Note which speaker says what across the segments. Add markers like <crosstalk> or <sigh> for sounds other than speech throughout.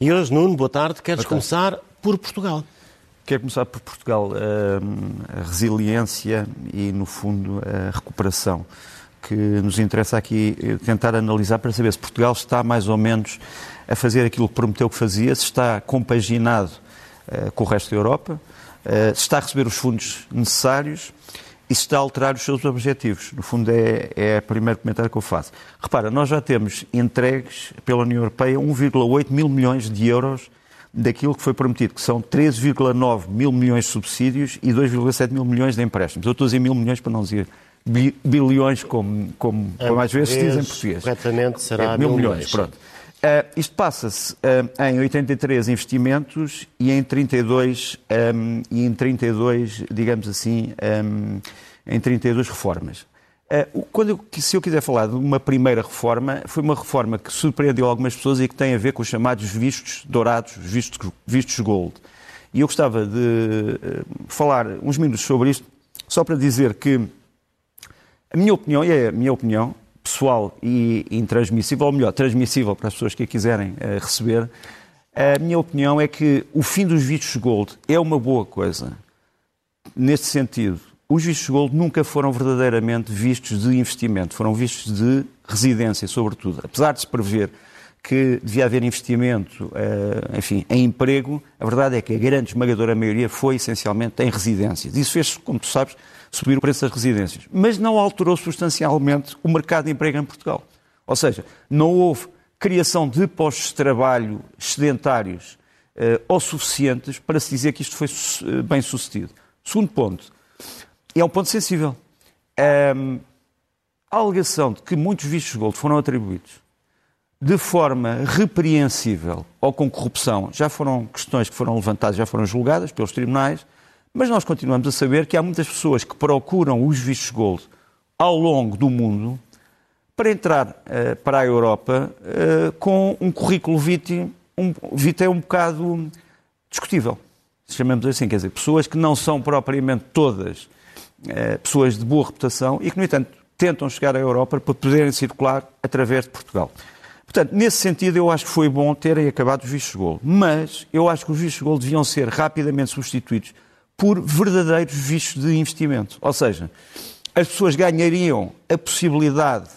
Speaker 1: E hoje, Nuno, boa tarde. Queres boa tarde. começar por Portugal?
Speaker 2: Quero começar por Portugal. A resiliência e, no fundo, a recuperação que nos interessa aqui eh, tentar analisar para saber se Portugal está mais ou menos a fazer aquilo que prometeu que fazia, se está compaginado uh, com o resto da Europa, uh, se está a receber os fundos necessários se está a alterar os seus objetivos. No fundo, é, é o primeiro comentário que eu faço. Repara, nós já temos entregues pela União Europeia 1,8 mil milhões de euros daquilo que foi prometido, que são 13,9 mil milhões de subsídios e 2,7 mil milhões de empréstimos. Eu estou a dizer mil milhões para não dizer bilhões, como, como, como às vezes se diz em português.
Speaker 1: Corretamente será é, mil, mil milhões. milhões.
Speaker 2: Pronto. Uh, isto passa-se uh, em 83 investimentos e em 32, um, e em 32 digamos assim, um, em 32 reformas. Uh, quando eu, se eu quiser falar de uma primeira reforma, foi uma reforma que surpreendeu algumas pessoas e que tem a ver com os chamados vistos dourados, vistos, vistos gold. E eu gostava de falar uns minutos sobre isto, só para dizer que a minha opinião, e é a minha opinião, pessoal e intransmissível, ou melhor, transmissível para as pessoas que a quiserem uh, receber, a minha opinião é que o fim dos vistos gold é uma boa coisa. Neste sentido, os vistos gold nunca foram verdadeiramente vistos de investimento, foram vistos de residência, sobretudo. Apesar de se prever que devia haver investimento, uh, enfim, em emprego, a verdade é que a grande esmagadora maioria foi essencialmente em residências. Isso fez, como tu sabes, subir o preço das residências. Mas não alterou substancialmente o mercado de emprego em Portugal. Ou seja, não houve criação de postos de trabalho sedentários uh, ou suficientes para se dizer que isto foi uh, bem sucedido. Segundo ponto, é um ponto sensível. Um, a alegação de que muitos vistos gold foram atribuídos de forma repreensível ou com corrupção já foram questões que foram levantadas, já foram julgadas pelos tribunais mas nós continuamos a saber que há muitas pessoas que procuram os vistos gold ao longo do mundo para entrar uh, para a Europa uh, com um currículo vitae um, vitae um bocado discutível, se chamamos assim, quer dizer, pessoas que não são propriamente todas uh, pessoas de boa reputação e que, no entanto, tentam chegar à Europa para poderem circular através de Portugal. Portanto, nesse sentido, eu acho que foi bom terem acabado os vistos gold, mas eu acho que os vistos gold deviam ser rapidamente substituídos por verdadeiros vistos de investimento. Ou seja, as pessoas ganhariam a possibilidade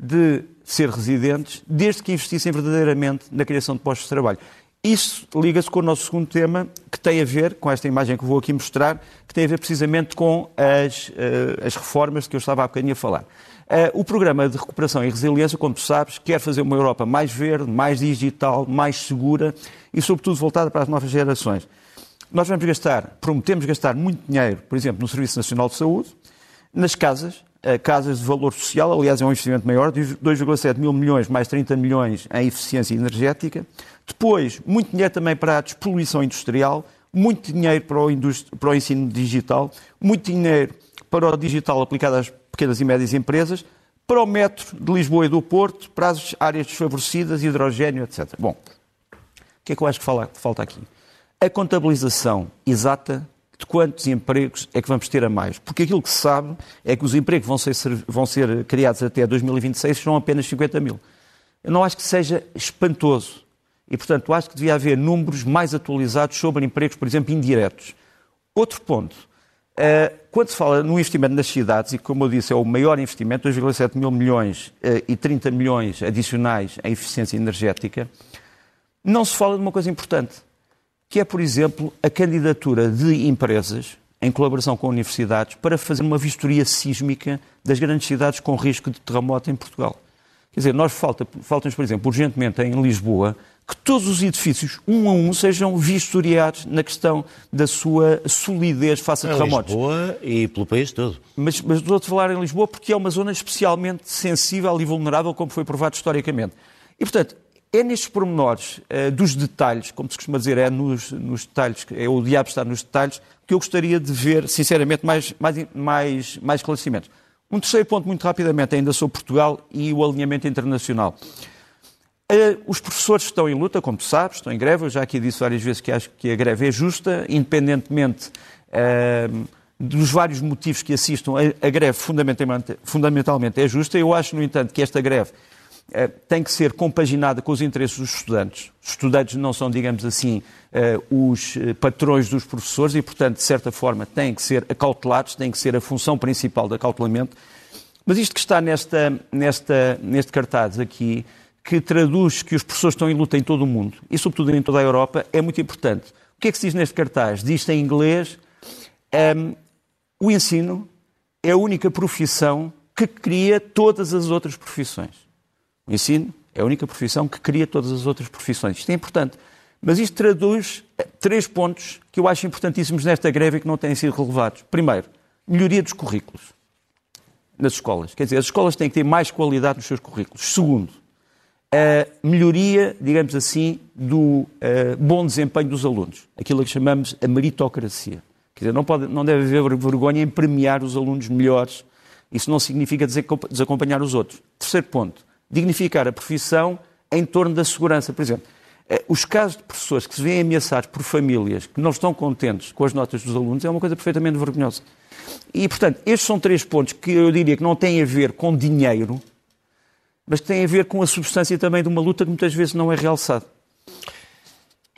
Speaker 2: de ser residentes desde que investissem verdadeiramente na criação de postos de trabalho. Isso liga-se com o nosso segundo tema, que tem a ver, com esta imagem que vou aqui mostrar, que tem a ver precisamente com as, uh, as reformas que eu estava há bocadinho a falar. Uh, o programa de recuperação e resiliência, como tu sabes, quer fazer uma Europa mais verde, mais digital, mais segura e, sobretudo, voltada para as novas gerações. Nós vamos gastar, prometemos gastar muito dinheiro, por exemplo, no Serviço Nacional de Saúde, nas casas, eh, casas de valor social, aliás, é um investimento maior, de 2,7 mil milhões mais 30 milhões em eficiência energética. Depois, muito dinheiro também para a despoluição industrial, muito dinheiro para o, para o ensino digital, muito dinheiro para o digital aplicado às pequenas e médias empresas, para o metro de Lisboa e do Porto, para as áreas desfavorecidas, hidrogênio, etc. Bom, o que é que eu acho que falta aqui? A contabilização exata de quantos empregos é que vamos ter a mais. Porque aquilo que se sabe é que os empregos vão ser, vão ser criados até 2026 são apenas 50 mil. Eu não acho que seja espantoso. E, portanto, acho que devia haver números mais atualizados sobre empregos, por exemplo, indiretos. Outro ponto. Eh, quando se fala no investimento nas cidades, e como eu disse, é o maior investimento, 2,7 mil milhões eh, e 30 milhões adicionais em eficiência energética, não se fala de uma coisa importante que é, por exemplo, a candidatura de empresas, em colaboração com universidades, para fazer uma vistoria sísmica das grandes cidades com risco de terremoto em Portugal. Quer dizer, nós falta, falta por exemplo, urgentemente em Lisboa, que todos os edifícios, um a um, sejam vistoriados na questão da sua solidez face a terremotos.
Speaker 1: Em Lisboa e pelo país todo.
Speaker 2: Mas, mas estou a falar em Lisboa porque é uma zona especialmente sensível e vulnerável, como foi provado historicamente. E, portanto, é nestes pormenores uh, dos detalhes, como se costuma dizer, é nos, nos, detalhes, é o diabo está nos detalhes, que eu gostaria de ver, sinceramente, mais, mais, mais, mais esclarecimentos. Um terceiro ponto, muito rapidamente, ainda sobre Portugal e o alinhamento internacional. Uh, os professores estão em luta, como tu sabes, estão em greve. Eu já aqui disse várias vezes que acho que a greve é justa, independentemente uh, dos vários motivos que assistam. A, greve fundamentalmente, fundamentalmente é justa. Eu acho, no entanto, que esta greve eh, tem que ser compaginada com os interesses dos estudantes. Os estudantes não são, digamos assim, eh, os patrões dos professores e, portanto, de certa forma, têm que ser acautelados, tem que ser a função principal do acautelamento. Mas isto que está nesta, nesta, neste cartaz aqui, que traduz que os professores estão em luta em todo o mundo, e sobretudo em toda a Europa, é muito importante. O que é que se diz neste cartaz? Diz em inglês um, ehm, o ensino é a única profissão que cria todas as outras profissões. O ensino é a única profissão que cria todas as outras profissões. Isto é importante. Mas isto traduz três pontos que eu acho importantíssimos nesta greve e que não têm sido relevados. Primeiro, melhoria dos currículos nas escolas. Quer dizer, as escolas têm que ter mais qualidade nos seus currículos. Segundo, a melhoria, digamos assim, do uh, bom desempenho dos alunos. Aquilo que chamamos a meritocracia. Quer dizer, não, pode, não deve haver vergonha em premiar os alunos melhores. Isso não significa desacompanhar os outros. Terceiro ponto, dignificar a profissão em torno da segurança. Por exemplo, eh, os casos de professores que se veem ameaçados por famílias que não estão contentes com as notas dos alunos é uma coisa perfeitamente vergonhosa. E, portanto, estes são três pontos que eu diria que não têm a ver com dinheiro, mas têm a ver com a substância também de uma luta que muitas vezes não é realçada.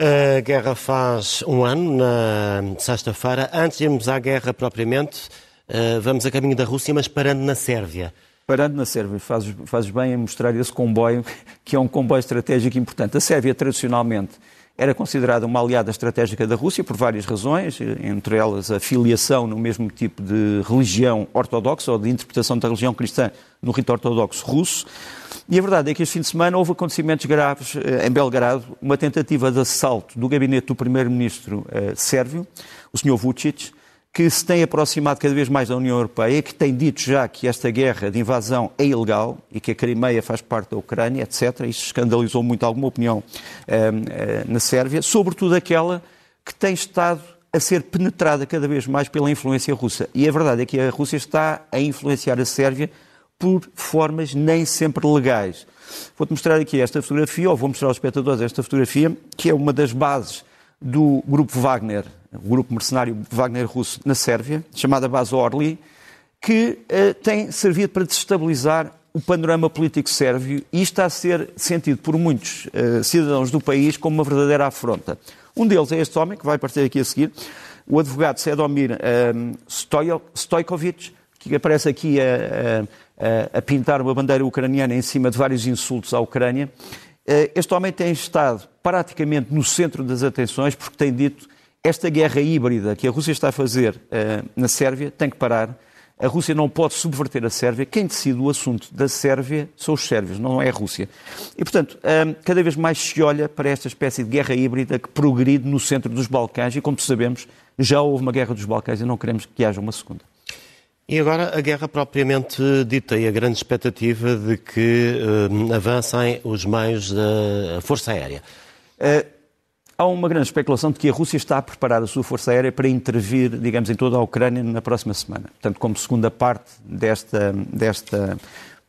Speaker 1: A guerra faz um ano, na sexta-feira. Antes de irmos à guerra propriamente, eh, vamos a caminho da Rússia, mas parando na Sérvia.
Speaker 2: Parando na Sérvia, fazes, fazes bem em mostrar esse comboio, <laughs> que é um comboio estratégico importante. A Sérvia, tradicionalmente, era considerada uma aliada estratégica da Rússia por várias razões, entre elas a filiação no mesmo tipo de religião ortodoxa ou de interpretação da religião cristã no rito ortodoxo russo. E a verdade é que este fim de semana houve acontecimentos graves eh, em Belgrado, uma tentativa de assalto do gabinete do primeiro-ministro eh, sérvio, o Sr. Vucic, que se tem aproximado cada vez mais da União Europeia, que tem dito já que esta guerra de invasão é ilegal e que a Crimeia faz parte da Ucrânia, etc. Isso escandalizou muito alguma opinião eh, na Sérvia, sobretudo aquela que tem estado a ser penetrada cada vez mais pela influência russa. E a verdade é que a Rússia está a influenciar a Sérvia por formas nem sempre legais. Vou-te mostrar aqui esta fotografia, ou vou mostrar aos espectadores esta fotografia, que é uma das bases do grupo Wagner, o grupo mercenário Wagner russo na Sérvia, chamada base Orly, que uh, tem servido para desestabilizar o panorama político sérvio e está a ser sentido por muitos uh, cidadãos do país como uma verdadeira afronta. Um deles é este homem, que vai aparecer aqui a seguir, o advogado Sedomir um, eh, Stojkovic, que aparece aqui a, a pintar uma bandeira ucraniana em cima de vários insultos à Ucrânia. Eh, este homem tem estado praticamente no centro das atenções porque tem dito esta guerra híbrida que a Rússia está a fazer eh, na Sérvia tem que parar. A Rússia não pode subverter a Sérvia. Quem decide o assunto da Sérvia são os sérvios, não é a Rússia. E, portanto, eh, cada vez mais se olha para esta espécie de guerra híbrida que progride no centro dos Balcãs e, como sabemos, já houve uma guerra dos Balcãs e não queremos que haja uma segunda.
Speaker 1: E agora a guerra propriamente dita e a grande expectativa de que uh, avancem os meios da Força Aérea. Uh,
Speaker 2: há uma grande especulação de que a Rússia está a preparar a sua Força Aérea para intervir, digamos, em toda a Ucrânia na próxima semana. Portanto, como segunda parte desta, desta,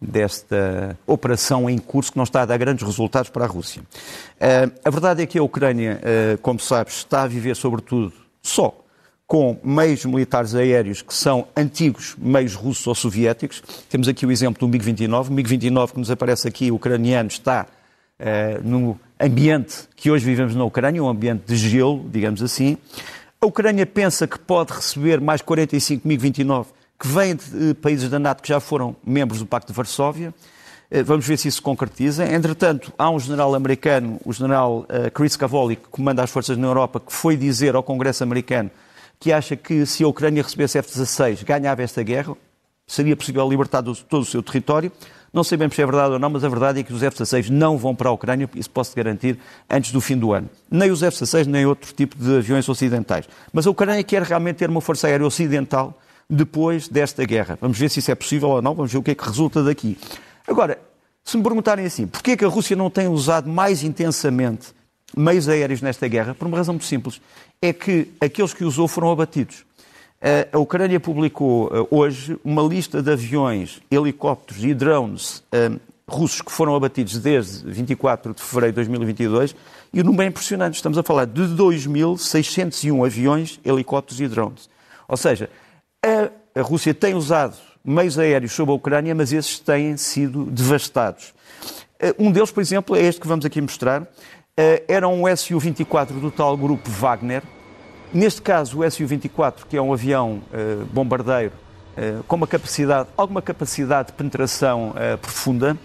Speaker 2: desta operação em curso que não está a dar grandes resultados para a Rússia. Uh, a verdade é que a Ucrânia, como sabes, está a viver sobretudo só com meios militares aéreos que são antigos meios russos ou soviéticos. Temos aqui o exemplo do MiG-29. O MiG-29 que nos aparece aqui, o ucraniano, está uh, no ambiente que hoje vivemos na Ucrânia, um ambiente de gelo, digamos assim. A Ucrânia pensa que pode receber mais 45 MiG-29 que vêm de países da NATO que já foram membros do Pacto de Varsóvia. Eh, vamos ver se isso se concretiza. Entretanto, há um general americano, o general eh, Chris Cavoli, que comanda as forças na Europa, que foi dizer ao Congresso americano que acha que se a Ucrânia recebesse F-16 ganhava esta guerra, seria possível libertar todo o seu território. Não sabemos se é verdade ou não, mas a verdade é que os F-16 não vão para a Ucrânia, isso posso garantir, antes do fim do ano. Nem os F-16, nem outro tipo de aviões ocidentais. Mas a Ucrânia quer realmente ter uma força aérea ocidental depois desta guerra. Vamos ver se isso é possível ou não, vamos ver o que é que resulta daqui. Agora, se me perguntarem assim, porquê é que a Rússia não tem usado mais intensamente meios aéreos nesta guerra? Por uma razão muito simples é que aqueles que usou foram abatidos. A Ucrânia publicou eh, hoje uma lista de aviões, helicópteros e drones eh, russos que foram abatidos desde 24 de fevereiro de 2022 e o número é impressionante. Estamos a falar de 2.601 aviões, helicópteros e drones. Ou seja, a, a Rússia tem usado meios aéreos sobre a Ucrânia, mas esses têm sido devastados. Um deles, por exemplo, é este que vamos aqui mostrar. Era um Su-24 do tal grupo Wagner. Neste caso, o Su-24, que é um avião bombardeiro com uma capacidade, alguma capacidade de penetração profunda,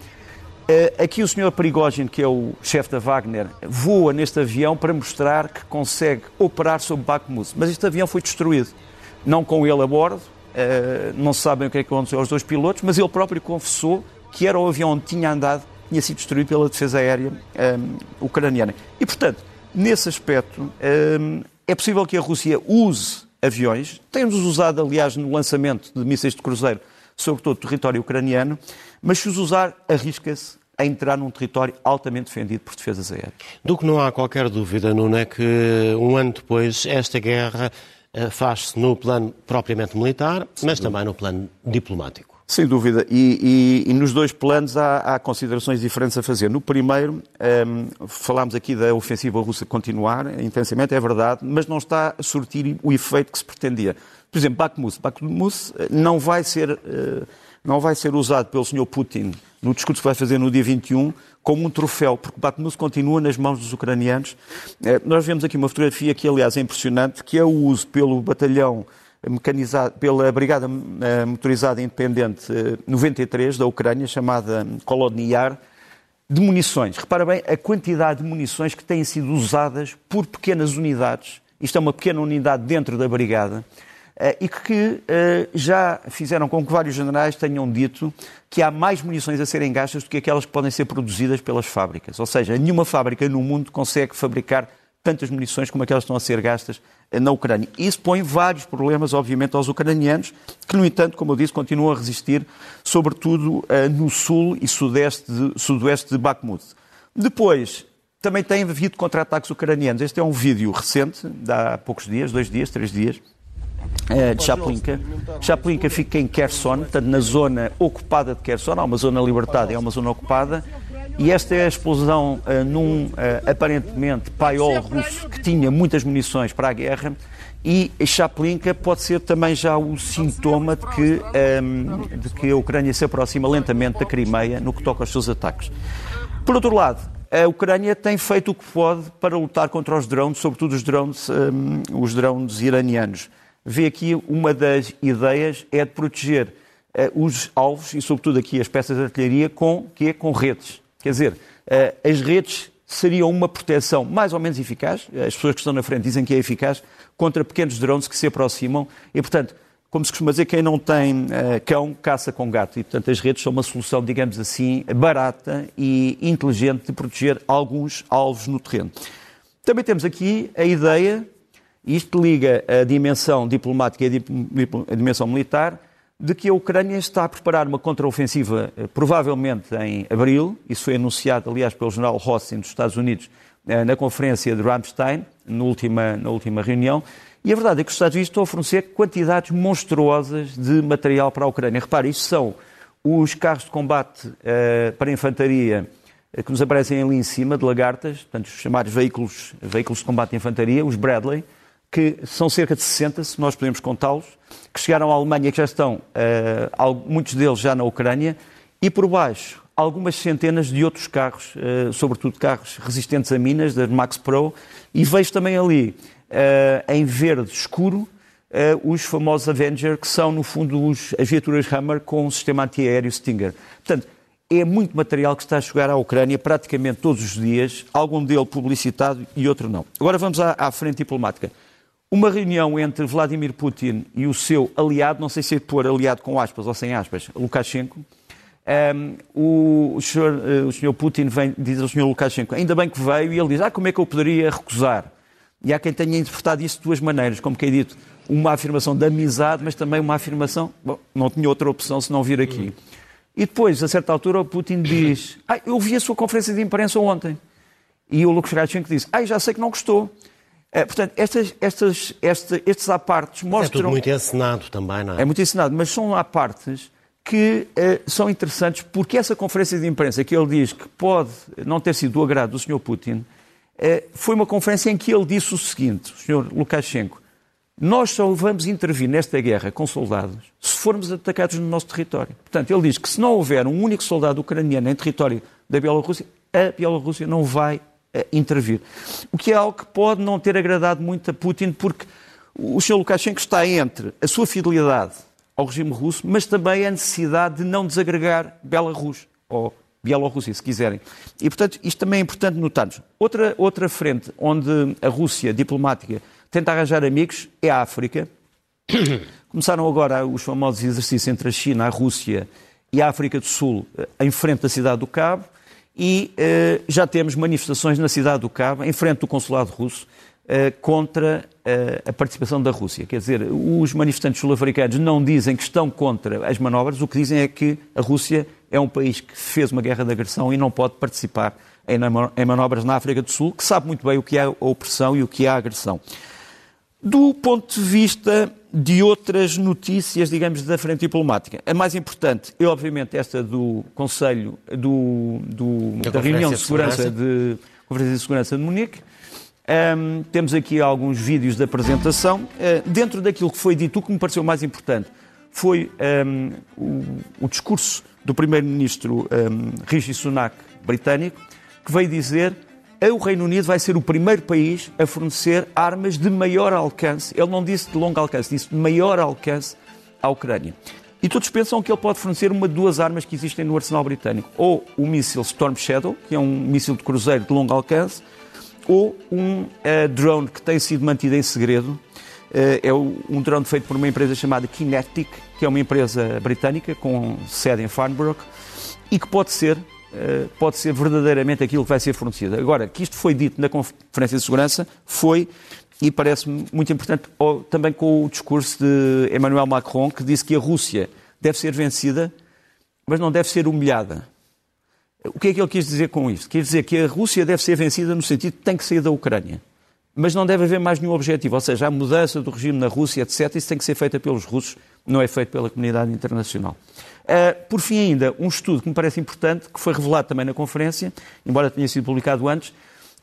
Speaker 2: Uh, aqui o senhor Perigógeno, que é o chefe da Wagner, voa neste avião para mostrar que consegue operar sobre Bakhmut. Mas este avião foi destruído. Não com ele a bordo, não sabem o que é que aconteceu aos dois pilotos, mas ele próprio confessou que era o avião onde tinha andado, tinha sido destruído pela defesa aérea eh, ucraniana. E, portanto, nesse aspecto, é possível que a Rússia use aviões, temos usado, aliás, no lançamento de mísseis de cruzeiro sobre todo o território ucraniano, mas se os usar, arrisca-se a entrar num território altamente defendido por defesas aéreas.
Speaker 1: Do que não há qualquer dúvida, Nuno, é que um ano depois esta guerra eh, faz-se no plano propriamente militar, mas também no plano diplomático.
Speaker 2: Sem dúvida. E, e, e nos dois planos há, há, considerações diferentes a fazer. No primeiro, um, ehm, falámos aqui da ofensiva russa continuar intensamente, é verdade, mas não está a surtir o efeito que se pretendia. Por exemplo, Bakhmut. Bakhmut eh, não vai ser, uh, não vai ser usado pelo Sr. Putin no discurso que vai fazer no dia 21 como um troféu, porque Bakhmut continua nas mãos dos ucranianos. Uh, nós vemos aqui uma fotografia que, aliás, é impressionante, que é o uso pelo batalhão mecanizado pela Brigada eh, Motorizada Independente 93 eh, da Ucrânia, chamada Kolodnyar, de munições. Repara bem a quantidade de munições que têm sido usadas por pequenas unidades. Isto é uma pequena unidade dentro da Brigada. Uh, e que já fizeram com que vários generais tenham dito que há mais munições a serem gastas do que aquelas que podem ser produzidas pelas fábricas. Ou seja, nenhuma fábrica no mundo consegue fabricar tantas munições como aquelas que estão a ser gastas na Ucrânia. Isso põe vários problemas, obviamente, aos ucranianos, que, no entanto, como eu disse, continuam a resistir, sobretudo uh, no sul e sudeste de, sudoeste de Bakhmut. Depois, também tem havido contra-ataques ucranianos. Este é um vídeo recente, de há poucos dias, dois dias, três dias, uh, de Chaplinka. Chaplinka fica em Kherson, portanto, na zona ocupada de Kherson. Há uma zona libertada e há uma zona ocupada. E esta é a explosão uh, num, uh, aparentemente, paiol russo que tinha muitas munições para a guerra. E Chaplinka pode ser também já o sintoma de que, um, ehm, de que a Ucrânia se aproxima lentamente da Crimeia no que toca aos seus ataques. Por outro lado, a Ucrânia tem feito o que pode para lutar contra os drones, sobretudo os drones, um, ehm, os drones iranianos. Vê aqui uma das ideias é de proteger uh, os alvos e, sobretudo, aqui as peças de artilharia com, que é, com redes. Quer dizer, eh, as redes seriam uma proteção mais ou menos eficaz, as pessoas que estão na frente dizem que é eficaz, contra pequenos drones que se aproximam e, portanto, como se costuma dizer, quem não tem uh, cão caça com gato. E, portanto, as redes são uma solução, digamos assim, barata e inteligente de proteger alguns alvos no terreno. Também temos aqui a ideia, isto liga a dimensão diplomática e a dimensão militar, de que a Ucrânia está a preparar uma contraofensiva, eh, provavelmente em abril. Isso foi anunciado, aliás, pelo general Rossin dos Estados Unidos eh, na conferência de Ramstein, na última, na última reunião. E a verdade é que os Estados Unidos estão a fornecer quantidades monstruosas de material para a Ucrânia. Repare, isto são os carros de combate uh, para a infantaria que nos aparecem ali em cima, de lagartas, portanto, os chamados veículos, veículos de combate de infantaria, os Bradley, que são cerca de 60, se nós podemos contá-los, que chegaram à Alemanha que já estão, uh, muitos deles já na Ucrânia, e por baixo algumas centenas de outros carros, uh, sobretudo carros resistentes a minas, da Max Pro, e vejo também ali, uh, em verde escuro, os famosos Avenger, que são, no fundo, os, as viaturas Hammer com o sistema antiaéreo Stinger. Portanto, é muito material que está a chegar à Ucrânia praticamente todos os dias, algum dele publicitado e outro não. Agora vamos à, à frente diplomática uma reunião entre Vladimir Putin e o seu aliado, não sei se é pôr aliado com aspas ou sem aspas, Lukashenko. Um, o, senhor, uh, o, senhor, Putin vem, diz ao senhor Lukashenko, ainda bem que veio, e ele diz, ah, como é que eu poderia recusar? E há quem tenha interpretado isso de duas maneiras, como quem dito, uma afirmação de amizade, mas também uma afirmação, bom, não tinha outra opção se não vir aqui. E depois, a certa altura, o Putin diz, ah, eu vi a sua conferência de imprensa ontem. E o Lukashenko diz, ah, já sei que não gostou. É, portanto, estas, estas, este, estes apartes mostram.
Speaker 1: É tudo muito encenado também, não é?
Speaker 2: É muito encenado, mas são apartes que eh, são interessantes porque essa conferência de imprensa que ele diz que pode não ter sido do agrado do Sr. Putin eh, foi uma conferência em que ele disse o seguinte, o Sr. Lukashenko, Nós só vamos intervir nesta guerra com soldados se formos atacados no nosso território. Portanto, ele diz que se não houver um único soldado ucraniano em território da Bielorrússia, a Bielorrússia não vai uh, intervir. O que é algo que pode não ter agradado muito a Putin, porque o Sr. Lukashenko está entre a sua fidelidade ao regime russo, mas também a necessidade de não desagregar Belarus, ou Bielorrússia, se quiserem. E, portanto, isto também é importante notarmos. Outra, outra frente onde a Rússia diplomática tenta arranjar amigos é a África. <coughs> Começaram agora os famosos exercícios entre a China, a Rússia e a África do Sul eh, em frente da cidade do Cabo e eh, já temos manifestações na cidade do Cabo, em frente do consulado russo, eh, contra eh, a participação da Rússia. Quer dizer, os manifestantes sul-africanos não dizem que estão contra as manobras, o que dizem é que a Rússia é um país que fez uma guerra de agressão e não pode participar em manobras na África do Sul, que sabe muito bem o que é a opressão e o que é a agressão. Do ponto de vista de outras notícias, digamos, da frente diplomática, a mais importante é, obviamente, esta do Conselho, do, do da, da reunião de segurança, de, Conferência de Segurança de Munique. Um, temos aqui alguns vídeos da apresentação. Uh, dentro daquilo que foi dito, o que me pareceu mais importante foi um, o, o, discurso do primeiro-ministro um, Rishi Sunak, britânico, que veio dizer o Reino Unido vai ser o primeiro país a fornecer armas de maior alcance. Ele não disse de longo alcance, disse de maior alcance à Ucrânia. E todos pensam que ele pode fornecer uma de duas armas que existem no arsenal britânico. Ou o míssil Storm Shadow, que é um míssil de cruzeiro de longo alcance, ou um uh, drone que tem sido mantido em segredo. Uh, é um drone feito por uma empresa chamada Kinetic, que é uma empresa britânica com sede em Farnborough, e que pode ser pode ser verdadeiramente aquilo que vai ser fornecido. Agora, que isto foi dito na Conferência de Segurança, foi, e parece-me muito importante, também com o discurso de Emmanuel Macron, que disse que a Rússia deve ser vencida, mas não deve ser humilhada. O que é que ele quis dizer com isto? Quer dizer que a Rússia deve ser vencida no sentido que tem que sair da Ucrânia. Mas não deve haver mais nenhum objetivo, ou seja, a mudança do regime na Rússia, etc., isso tem que ser feita pelos russos, não é feito pela comunidade internacional. Uh, por fim, ainda, um estudo que me parece importante, que foi revelado também na conferência, embora tenha sido publicado antes,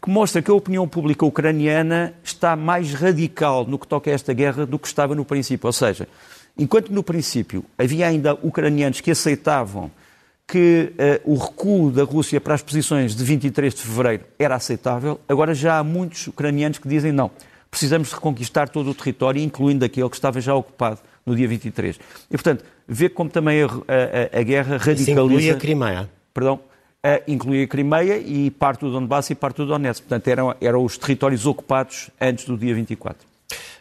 Speaker 2: que mostra que a opinião pública ucraniana está mais radical no que toca a esta guerra do que estava no princípio. Ou seja, enquanto no princípio havia ainda ucranianos que aceitavam que uh, o recuo da Rússia para as posições de 23 de fevereiro era aceitável, agora já há muitos ucranianos que dizem não, precisamos reconquistar todo o território, incluindo aquele que estava já ocupado no dia 23. E, portanto, vê como também a, a, a guerra radicaliza... Isso
Speaker 1: inclui a Crimeia.
Speaker 2: Perdão? Uh, inclui a Crimeia e parte do Donbass e parte do Donetsk. Portanto, eram, eram os territórios ocupados antes do dia 24.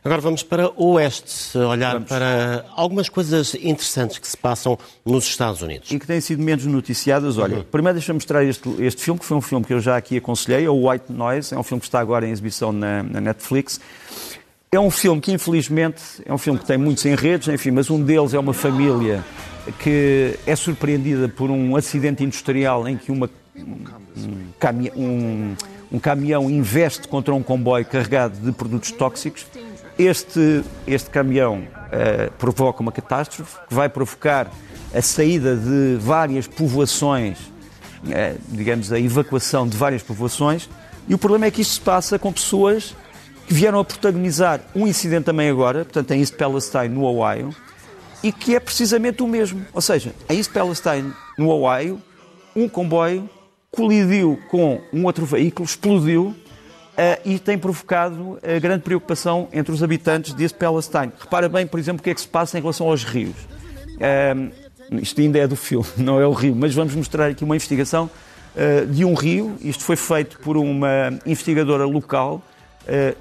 Speaker 1: Agora vamos para o Oeste, olhar vamos. para algumas coisas interessantes que se passam nos Estados Unidos.
Speaker 2: E que têm sido menos noticiadas. Olha, uhum. primeiro deixa-me mostrar este, este filme, que foi um filme que eu já aqui aconselhei, é o White Noise, é um filme que está agora em exibição na, na Netflix. É um filme que, infelizmente, é um filme que tem muitos enredos, enfim, mas um deles é uma família que é surpreendida por um acidente industrial em que uma, um, um, um caminhão investe contra um comboio carregado de produtos tóxicos este, este caminhão uh, provoca uma catástrofe que vai provocar a saída de várias povoações, uh, digamos, a evacuação de várias povoações, e o problema é que isto se passa com pessoas que vieram a protagonizar um incidente também agora, portanto, em East Palestine, no Ohio, e que é precisamente o mesmo. Ou seja, em East Palestine, no Ohio, um comboio colidiu com um outro veículo, explodiu e tem provocado uh, grande preocupação entre os habitantes de East Palestine. Repara bem, por exemplo, o que é que se passa em relação aos rios. Uh, isto ainda é do filme, <laughs> não é o rio, mas vamos mostrar aqui uma investigação de um rio. Isto foi feito por uma investigadora local.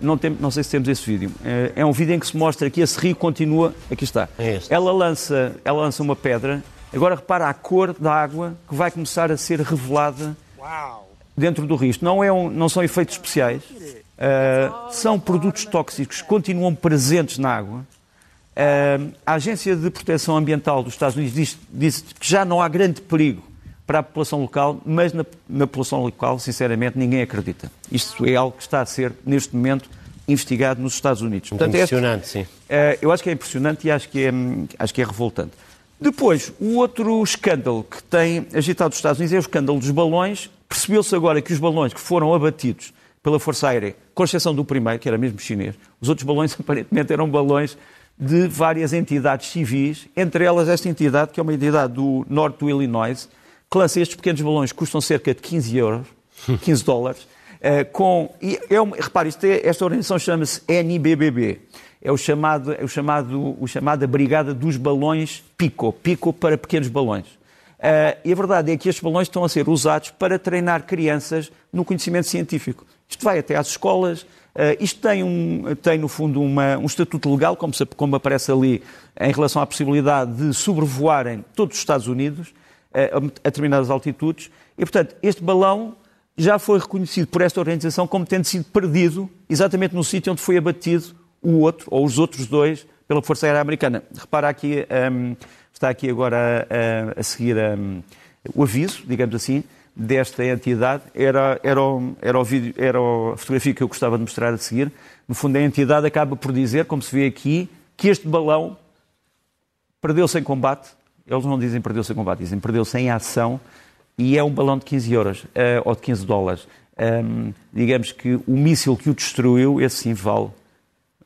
Speaker 2: não, tem, não sei se temos esse vídeo. é um vídeo em que se mostra que esse rio continua. Aqui está. É ela, lança, ela lança uma pedra. Agora repara a cor da água que vai começar a ser revelada. Uau! Dentro do risco. Não, é um, não são efeitos especiais, uh, são produtos tóxicos que continuam presentes na água. Uh, a Agência de Proteção Ambiental dos Estados Unidos diz, diz, que já não há grande perigo para a população local, mas na, na população local, sinceramente, ninguém acredita. Isto é algo que está a ser, neste momento, investigado nos Estados Unidos.
Speaker 1: Portanto, impressionante, este, sim. Uh,
Speaker 2: eu acho que é impressionante e acho que é, acho que é revoltante. Depois, o outro escândalo que tem agitado os Estados Unidos é o escândalo dos balões, Percebeu-se agora que os balões que foram abatidos pela Força Aérea, com exceção do primeiro, que era mesmo chinês. Os outros balões, <laughs> aparentemente, eram balões de várias entidades civis, entre elas esta entidade, que é uma entidade do norte do Illinois, que lança estes pequenos balões que custam cerca de 15 euros, <laughs> 15 dólares, uh, com... E é uma, repare, isto é, esta organização chama-se NIBBB. É o chamado, é o chamado, o chamado Brigada dos Balões Pico, Pico para pequenos balões. Uh, e a verdade é que estes balões estão a ser usados para treinar crianças no conhecimento científico. Isto vai até às escolas, Uh, isto tem, um, tem, no fundo, uma, um estatuto legal, como, se, como, aparece ali, em relação à possibilidade de sobrevoarem todos os Estados Unidos uh, a determinadas altitudes. E, portanto, este balão já foi reconhecido por esta organização como tendo sido perdido exatamente no sítio onde foi abatido o outro, ou os outros dois, pela Força Aérea Americana. Repara aqui, um, está aqui agora a, a seguir um, o aviso, digamos assim, desta entidade era, era, era, o vídeo, era a fotografia que eu gostava de mostrar a seguir. No fundo, a entidade acaba por dizer, como se vê aqui, que este balão perdeu-se em combate. Eles não dizem perdeu-se em combate, dizem perdeu-se em ação e é um balão de 15 euros uh, ou de 15 dólares. Um, digamos que o míssil que o destruiu, esse sim vale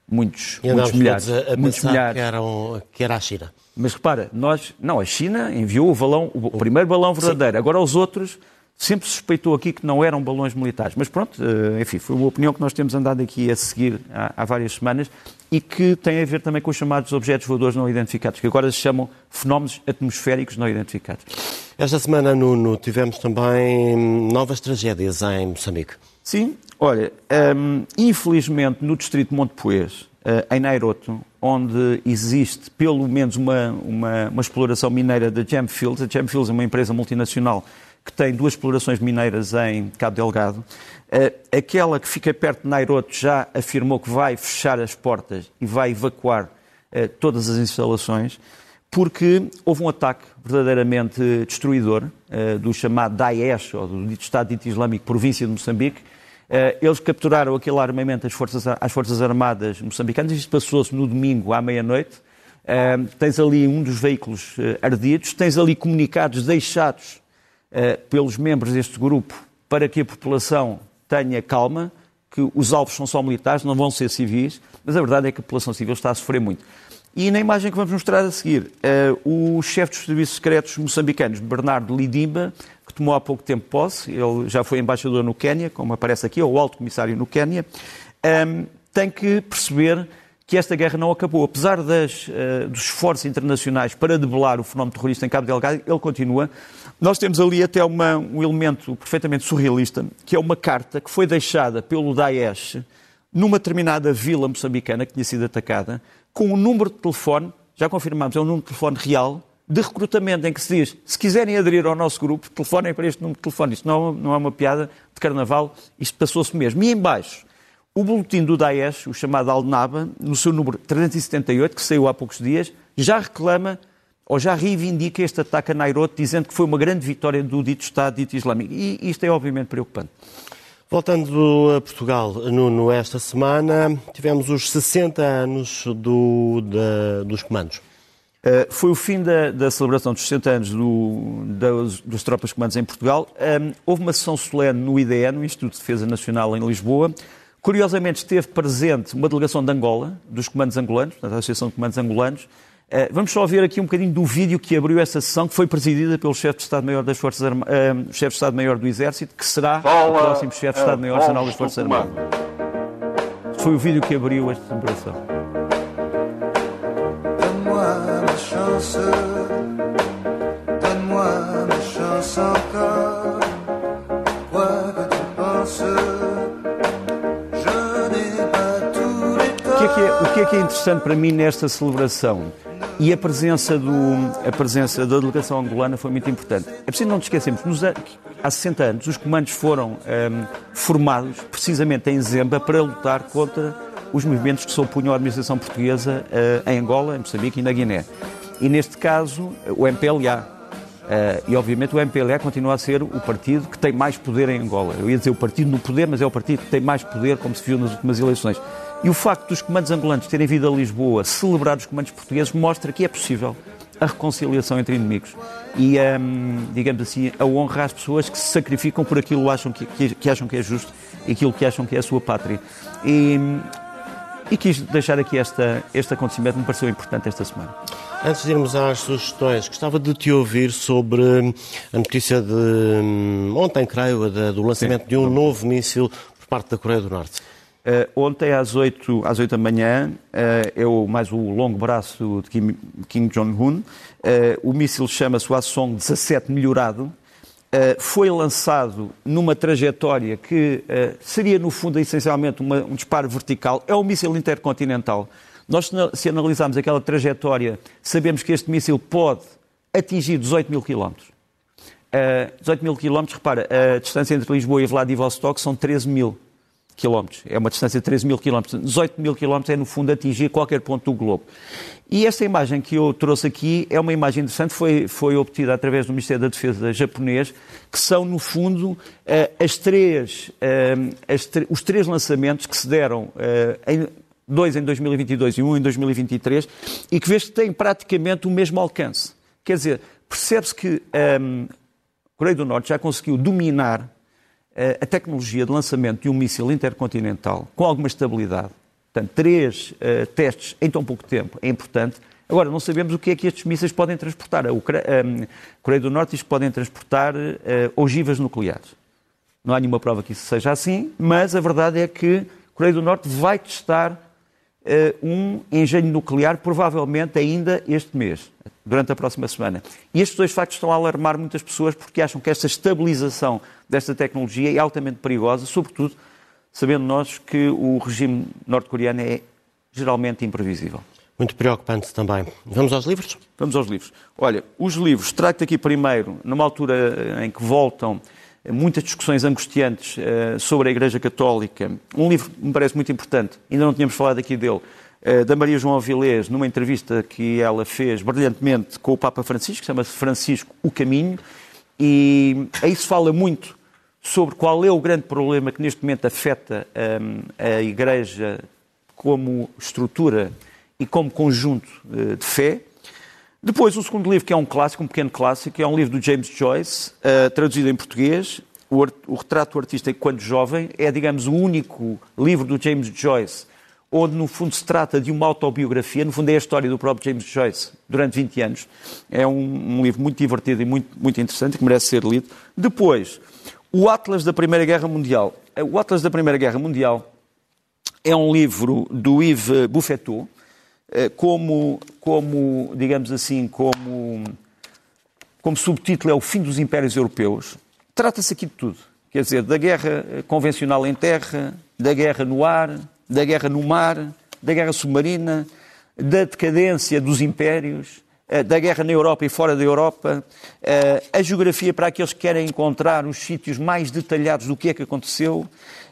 Speaker 2: muitos, muitos milhares.
Speaker 1: A, a muitos milhares. Que, era um, que era a China.
Speaker 2: Mas repara, nós, não, a China enviou o balão, o primeiro balão verdadeiro. Sim. Agora os outros sempre suspeitou aqui que não eram balões militares. Mas pronto, eh, enfim, foi uma opinião que nós temos andado aqui a seguir há, há, várias semanas e que tem a ver também com os chamados objetos voadores não identificados, que agora se chamam fenómenos atmosféricos não identificados.
Speaker 1: Esta semana, Nuno, tivemos também novas tragédias em Moçambique.
Speaker 2: Sim, olha, um, infelizmente no distrito de Montepoês, uh, em Nairoto, onde existe pelo menos uma, uma, uma exploração mineira da Gemfields, a Gemfields é uma empresa multinacional que tem duas explorações mineiras em Cabo Delgado. Eh, aquela que fica perto de Nairoto já afirmou que vai fechar as portas e vai evacuar eh, todas as instalações, porque houve um ataque verdadeiramente destruidor eh, do chamado Daesh, ou do Estado Dito Islâmico, província de Moçambique. Eles capturaram aquele armamento às Forças, às forças Armadas moçambicanas. Isto passou-se no domingo à meia-noite. Tens ali um dos veículos ardidos, tens ali comunicados deixados eh, pelos membros deste grupo para que a população tenha calma, que os alvos são só militares, não vão ser civis, mas a verdade é que a população civil está a sofrer muito. E na imagem que vamos mostrar a seguir, o chefe dos serviços secretos moçambicanos, Bernardo Lidimba, tomou há pouco tempo posse, ele já foi embaixador no Quênia, como aparece aqui, ou alto comissário no Quênia, um, tem que perceber que esta guerra não acabou. Apesar das, uh, dos esforços internacionais para debelar o fenómeno terrorista em Cabo Delgado, ele continua. Nós temos ali até uma, um elemento perfeitamente surrealista, que é uma carta que foi deixada pelo Daesh numa determinada vila moçambicana que tinha sido atacada, com um número de telefone, já confirmamos, é um número de telefone real, de recrutamento, em que se diz, se quiserem aderir ao nosso grupo, telefonem para este número de telefone. Isto não, não é uma piada de carnaval, isto passou-se mesmo. E embaixo, o boletim do Daesh, o chamado Al-Naba, no seu número 378, que saiu há poucos dias, já reclama ou já reivindica este ataque a Nairobi, dizendo que foi uma grande vitória do dito Estado dito Islâmico. E isto é obviamente preocupante.
Speaker 1: Voltando a Portugal, Nuno, esta semana tivemos os 60 anos do, dos comandos.
Speaker 2: Uh, foi o fim da, da, celebração dos 60 anos do, das, das tropas comandos em Portugal. Um, houve uma sessão solene no IDN, no Instituto de Defesa Nacional em Lisboa, Curiosamente, esteve presente uma delegação de Angola, dos comandos angolanos, da Associação de Comandos Angolanos. Eh, vamos só ver aqui um bocadinho do vídeo que abriu essa sessão, que foi presidida pelo chefe de Estado-Maior das Forças Armadas, uh, chefe de Estado-Maior do Exército, que será Fala, o próximo chefe de Estado-Maior Nacional das Forças Armadas. Foi o vídeo que abriu esta celebração. Chance, donne-moi ma chance encore. que é que é, o que é que é interessante para mim nesta celebração? E a presença, do, a presença da delegação angolana foi muito importante. É preciso não nos esquecermos, nos, há 60 anos os comandos foram um, formados precisamente em Zemba para lutar contra os movimentos que se opunham à administração portuguesa uh, em Angola, em Moçambique e na Guiné. E neste caso, o MPLA. Uh, e obviamente o MPLA continua a ser o partido que tem mais poder em Angola. Eu ia dizer o partido no poder, mas é o partido que tem mais poder, como se viu nas últimas eleições. E o facto dos comandos angolanos terem vindo a Lisboa celebrar os comandos portugueses mostra que é possível a reconciliação entre inimigos e, um, digamos assim, a honra às pessoas que se sacrificam por aquilo acham que, que, que acham que é justo aquilo que acham que é a sua pátria. E, e quis deixar aqui esta, este acontecimento me pareceu importante esta semana.
Speaker 1: Antes de irmos às sugestões, gostava de te ouvir sobre a notícia de hum, ontem, creio, do lançamento de um novo míssil por parte da Coreia do Norte.
Speaker 2: Uh, ontem, às 8, às 8 da manhã, uh, é o, mais o longo braço de Kim, Kim Jong-un. Uh, o míssil chama-se o Asong 17 melhorado. foi lançado numa trajetória que seria, no fundo, essencialmente uma, um disparo vertical. É um míssil intercontinental. Nós, se analisarmos aquela trajetória, sabemos que este míssil pode atingir 18 mil quilómetros. 18 mil quilómetros, repara, a distância entre Lisboa e Vladivostok são 13 mil quilómetros. É uma distância de 13 mil quilómetros. 18 mil quilómetros é, no fundo, atingir qualquer ponto do globo. E esta imagem que eu trouxe aqui é uma imagem interessante, foi, foi obtida através do Ministério da Defesa japonês, que são, no fundo, eh, as três, eh, as os três lançamentos que se deram, eh, em, dois em 2022 e um em 2023, e que vês que têm praticamente o mesmo alcance. Quer dizer, percebe-se que a Coreia do Norte já conseguiu dominar eh, a tecnologia de lançamento de um míssil intercontinental com alguma estabilidade, portanto, três uh, testes em tão pouco tempo, é importante. Agora, não sabemos o que é que estes mísseis podem transportar. A, a Coreia do Norte diz que podem transportar uh, ogivas nucleares. Não há nenhuma prova que isso seja assim, mas a verdade é que a Coreia do Norte vai testar uh, um engenho nuclear, provavelmente ainda este mês, durante a próxima semana. E estes dois factos estão a alarmar muitas pessoas porque acham que esta estabilização desta tecnologia é altamente perigosa, sobretudo sabendo nós que o regime norte-coreano é geralmente imprevisível.
Speaker 1: Muito preocupante também. Vamos aos livros?
Speaker 2: Vamos aos livros. Olha, os livros, trago-te aqui primeiro, numa altura em que voltam muitas discussões angustiantes uh, sobre a Igreja Católica, um livro que me parece muito importante, ainda não tínhamos falado aqui dele, eh, da Maria João Avilés, numa entrevista que ela fez brilhantemente com o Papa Francisco, chama-se Francisco o Caminho, e aí se fala muito sobre qual é o grande problema que neste momento afeta um, a Igreja como estrutura e como conjunto uh, de fé. Depois, o segundo livro, que é um clássico, um pequeno clássico, é um livro do James Joyce, uh, traduzido em português, o, o Retrato do Artista Quando Jovem. É, digamos, o único livro do James Joyce onde no fundo se trata de uma autobiografia, no fundo é a história do próprio James Joyce durante 20 anos. É um, um livro muito divertido e muito, muito interessante que merece ser lido. Depois, o Atlas da Primeira Guerra Mundial. O Atlas da Primeira Guerra Mundial é um livro do Yves Buffetot, eh, como, como digamos assim, como, como subtítulo é O Fim dos Impérios Europeus. Trata-se aqui de tudo. Quer dizer, da guerra convencional em terra, da guerra no ar, da guerra no mar, da guerra submarina, da decadência dos impérios, eh, da guerra na Europa e fora da Europa, eh, a geografia para aqueles que querem encontrar os sítios mais detalhados do que é que aconteceu,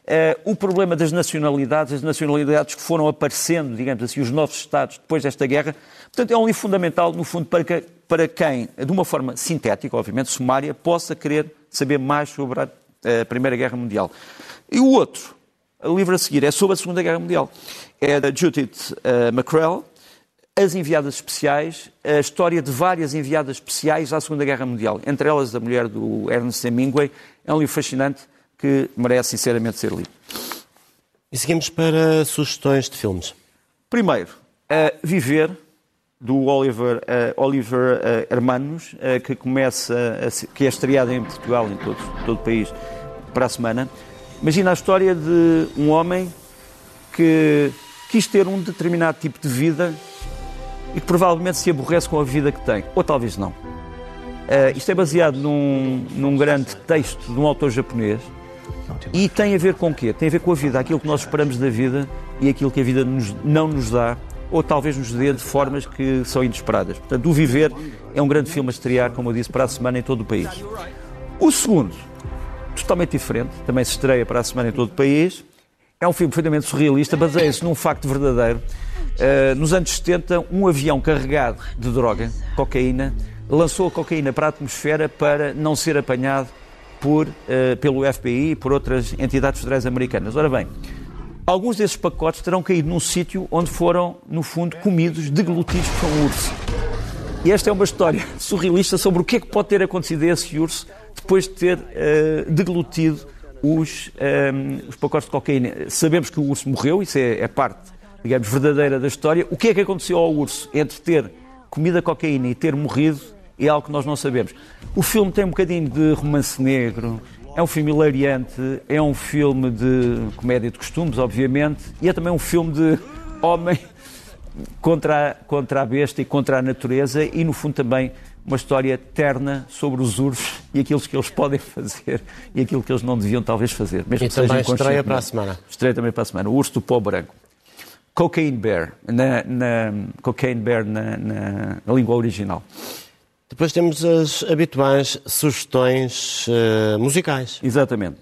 Speaker 2: eh, o problema das nacionalidades, as nacionalidades que foram aparecendo, digamos assim, os novos Estados depois desta guerra. Portanto, é um livro fundamental, no fundo, para, que, para quem, de uma forma sintética, obviamente, sumária, possa querer saber mais sobre a, a Primeira Guerra Mundial. E o outro, o livro a seguir é sobre a Segunda Guerra Mundial. É da Judith uh, McCrell, As Enviadas Especiais, a história de várias enviadas especiais à Segunda Guerra Mundial, entre elas a mulher do Ernest Hemingway. É um livro fascinante que merece sinceramente ser lido.
Speaker 1: E seguimos para sugestões de filmes.
Speaker 2: Primeiro, uh, Viver, do Oliver, uh, Oliver uh, Hermanos, uh, que começa, a, que é estreado em Portugal, em todo, todo o país, para a semana. Imagina a história de um homem que quis ter um determinado tipo de vida e que provavelmente se aborrece com a vida que tem, ou talvez não. Isto é baseado num, num grande texto de um autor japonês e tem a ver com o quê? Tem a ver com a vida, aquilo que nós esperamos da vida e aquilo que a vida nos, não nos dá, ou talvez nos dê de formas que são inesperadas. Portanto, O Viver é um grande filme a estrear, como eu disse, para a semana em todo o país. O segundo totalmente diferente, também se estreia para a semana em todo o país. É um filme perfeitamente surrealista, baseia-se num facto verdadeiro. Uh, nos anos 70, um avião carregado de droga, cocaína, lançou a cocaína para a atmosfera para não ser apanhado por, uh, pelo FBI e por outras entidades federais americanas. Ora bem, alguns desses pacotes terão caído num sítio onde foram, no fundo, comidos, deglutidos por um urso. E esta é uma história surrealista sobre o que é que pode ter acontecido a esse urso depois de ter uh, deglutido os, um, os pacotes de cocaína. Sabemos que o urso morreu, isso é, é, parte, digamos, verdadeira da história. O que é que aconteceu ao urso entre ter comido a cocaína e ter morrido é algo que nós não sabemos. O filme tem um bocadinho de romance negro, é um filme hilariante, é um filme de comédia de costumes, obviamente, e é também um filme de <laughs> homem contra a, contra a besta e contra a natureza e, no fundo, também uma história terna sobre os ursos e aquilo que eles <laughs> podem fazer e aquilo que eles não deviam talvez fazer.
Speaker 1: Mesmo e que também estreia para a semana.
Speaker 2: Estreia também para a semana. O Urso do Pó Branco. Cocaine Bear, na, na Cocaine Bear na, na, na, língua original.
Speaker 1: Depois temos as habituais sugestões uh, musicais.
Speaker 2: Exatamente.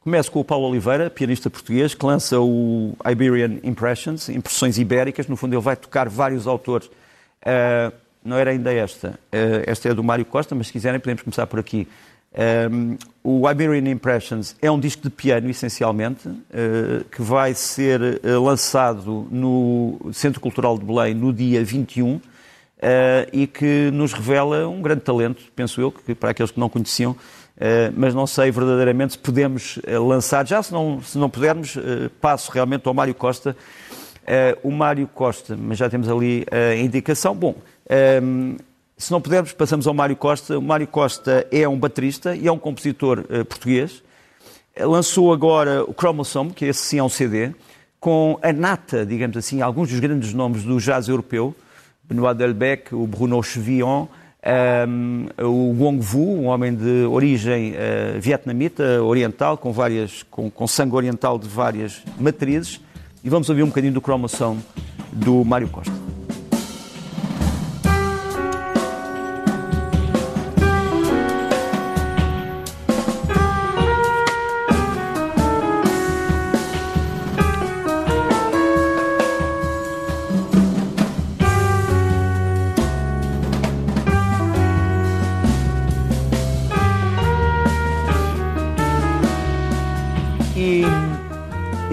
Speaker 2: Começo com o Paulo Oliveira, pianista português, que lança o Iberian Impressions, Impressões Ibéricas. No fundo, ele vai tocar vários autores. Uh, não era ainda esta. Uh, esta é do Mário Costa, mas se quiserem podemos começar por aqui. Um, o Iberian Impressions é um disco de piano, essencialmente, uh, que vai ser lançado no Centro Cultural de Belém no dia 21 uh, e que nos revela um grande talento, penso eu, que para aqueles que não conheciam, eh, mas não sei verdadeiramente se podemos eh, lançar. Já se não, se não pudermos, eh, passo realmente ao Mário Costa. o Mário Costa, mas já temos ali a indicação. Bom, se não pudermos, passamos ao Mário Costa. O Mário Costa é um baterista e é um compositor português. Lançou agora o Chromosome, que esse sim é um CD, com a nata, digamos assim, alguns dos grandes nomes do jazz europeu. Benoit Delbecq, o Bruno Chevillon, um, o Gong Vu, um homem de origem uh, vietnamita, oriental, com, várias, com, com, sangue oriental de várias matrizes. E vamos ouvir um bocadinho do cromossome do Mário Costa.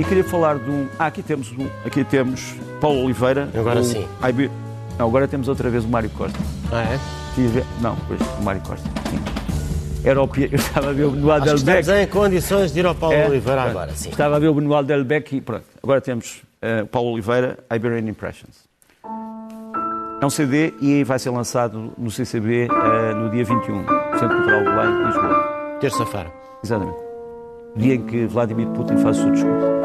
Speaker 2: Queria falar de um. Ah, aqui temos, um, aqui temos Paulo Oliveira.
Speaker 1: Agora sim.
Speaker 2: IB... Não, agora temos outra vez o Mário Costa.
Speaker 1: Ah, é?
Speaker 2: Tive... Não, pois, o Mário Costa. Sim. Era o... Eu estava a ver o Benoit Delbecq.
Speaker 1: Estamos em condições de ir ao Paulo é, Oliveira agora, sim.
Speaker 2: Estava a ver o Benoit Delbecq e pronto. Agora temos uh, Paulo Oliveira, Iberian Impressions. É um CD e vai ser lançado no CCB uh, eh, no dia 21, Centro Cultural de Belém, Lisboa.
Speaker 1: Terça-feira.
Speaker 2: Exatamente dia em que Vladimir Putin faz o seu discurso.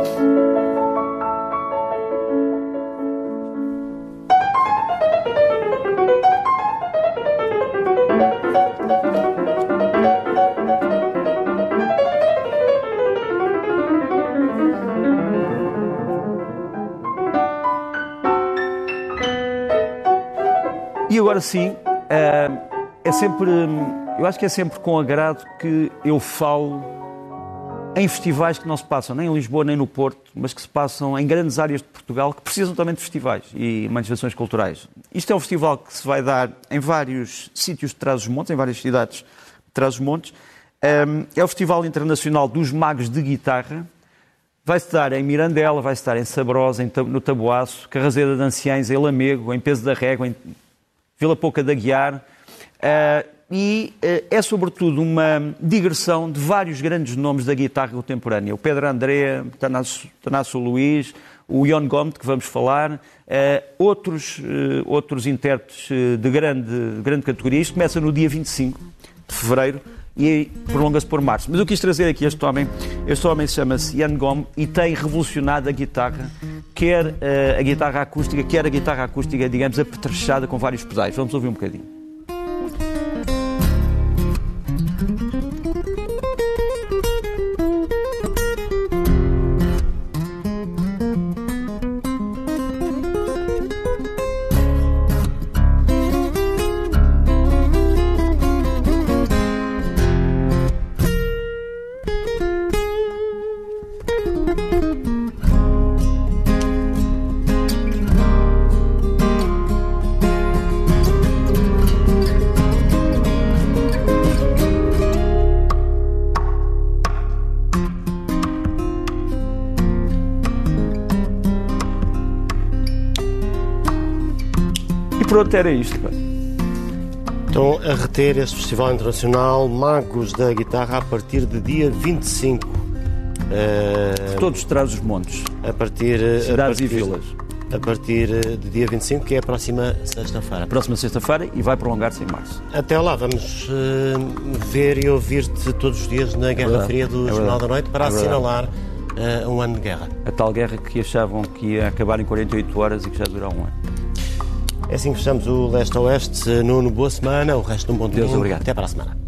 Speaker 2: E agora sim, eh, é sempre, eu acho que é sempre com agrado que eu falo em festivais que não se passam nem em Lisboa nem no Porto, mas que se passam em grandes áreas de Portugal que precisam também de festivais e manifestações culturais. Isto é um festival que se vai dar em vários sítios de Trás-os-Montes, em várias cidades de Trás-os-Montes. É o Festival Internacional dos Magos de Guitarra. Vai-se dar em Mirandela, vai-se dar em Sabrosa, no Taboaço, Carrazeira de Anciães, em Lamego, em Peso da Régua, em Vila Pouca da Guiar. Ah, e uh, é sobretudo uma digressão de vários grandes nomes da guitarra contemporânea. O Pedro André, Tanasso Luiz, o Ion Gomes, que vamos falar, uh, outros, uh, outros intérpretes de grande, de grande categoria. Isto começa no dia 25 de fevereiro e prolonga-se por março. Mas eu quis trazer aqui este homem. Este homem chama-se Ian Gomes e tem revolucionado a guitarra, quer a guitarra acústica, quer a guitarra acústica, digamos, apetrechada com vários pedais. Vamos ouvir um bocadinho. Pronto, era isto.
Speaker 1: Estão a reter este Festival Internacional Magos da Guitarra a partir de dia 25
Speaker 2: Uh, Todos os trás os montes.
Speaker 1: A partir.
Speaker 2: Cidades
Speaker 1: a partir,
Speaker 2: e vilas.
Speaker 1: A partir de dia 25, que é a próxima sexta-feira.
Speaker 2: Próxima sexta-feira e vai prolongar-se em março.
Speaker 1: Até lá, vamos uh, ver e ouvir-te todos os dias na Guerra é Fria do é Jornal da Noite para é assinalar uh, um ano de guerra.
Speaker 2: A tal guerra que achavam que ia acabar em 48 horas e que já durou um ano.
Speaker 1: É assim que fechamos o Leste-Oeste. Nuno, boa semana. O resto de um bom dia.
Speaker 2: Deus, obrigado.
Speaker 1: Até para a semana.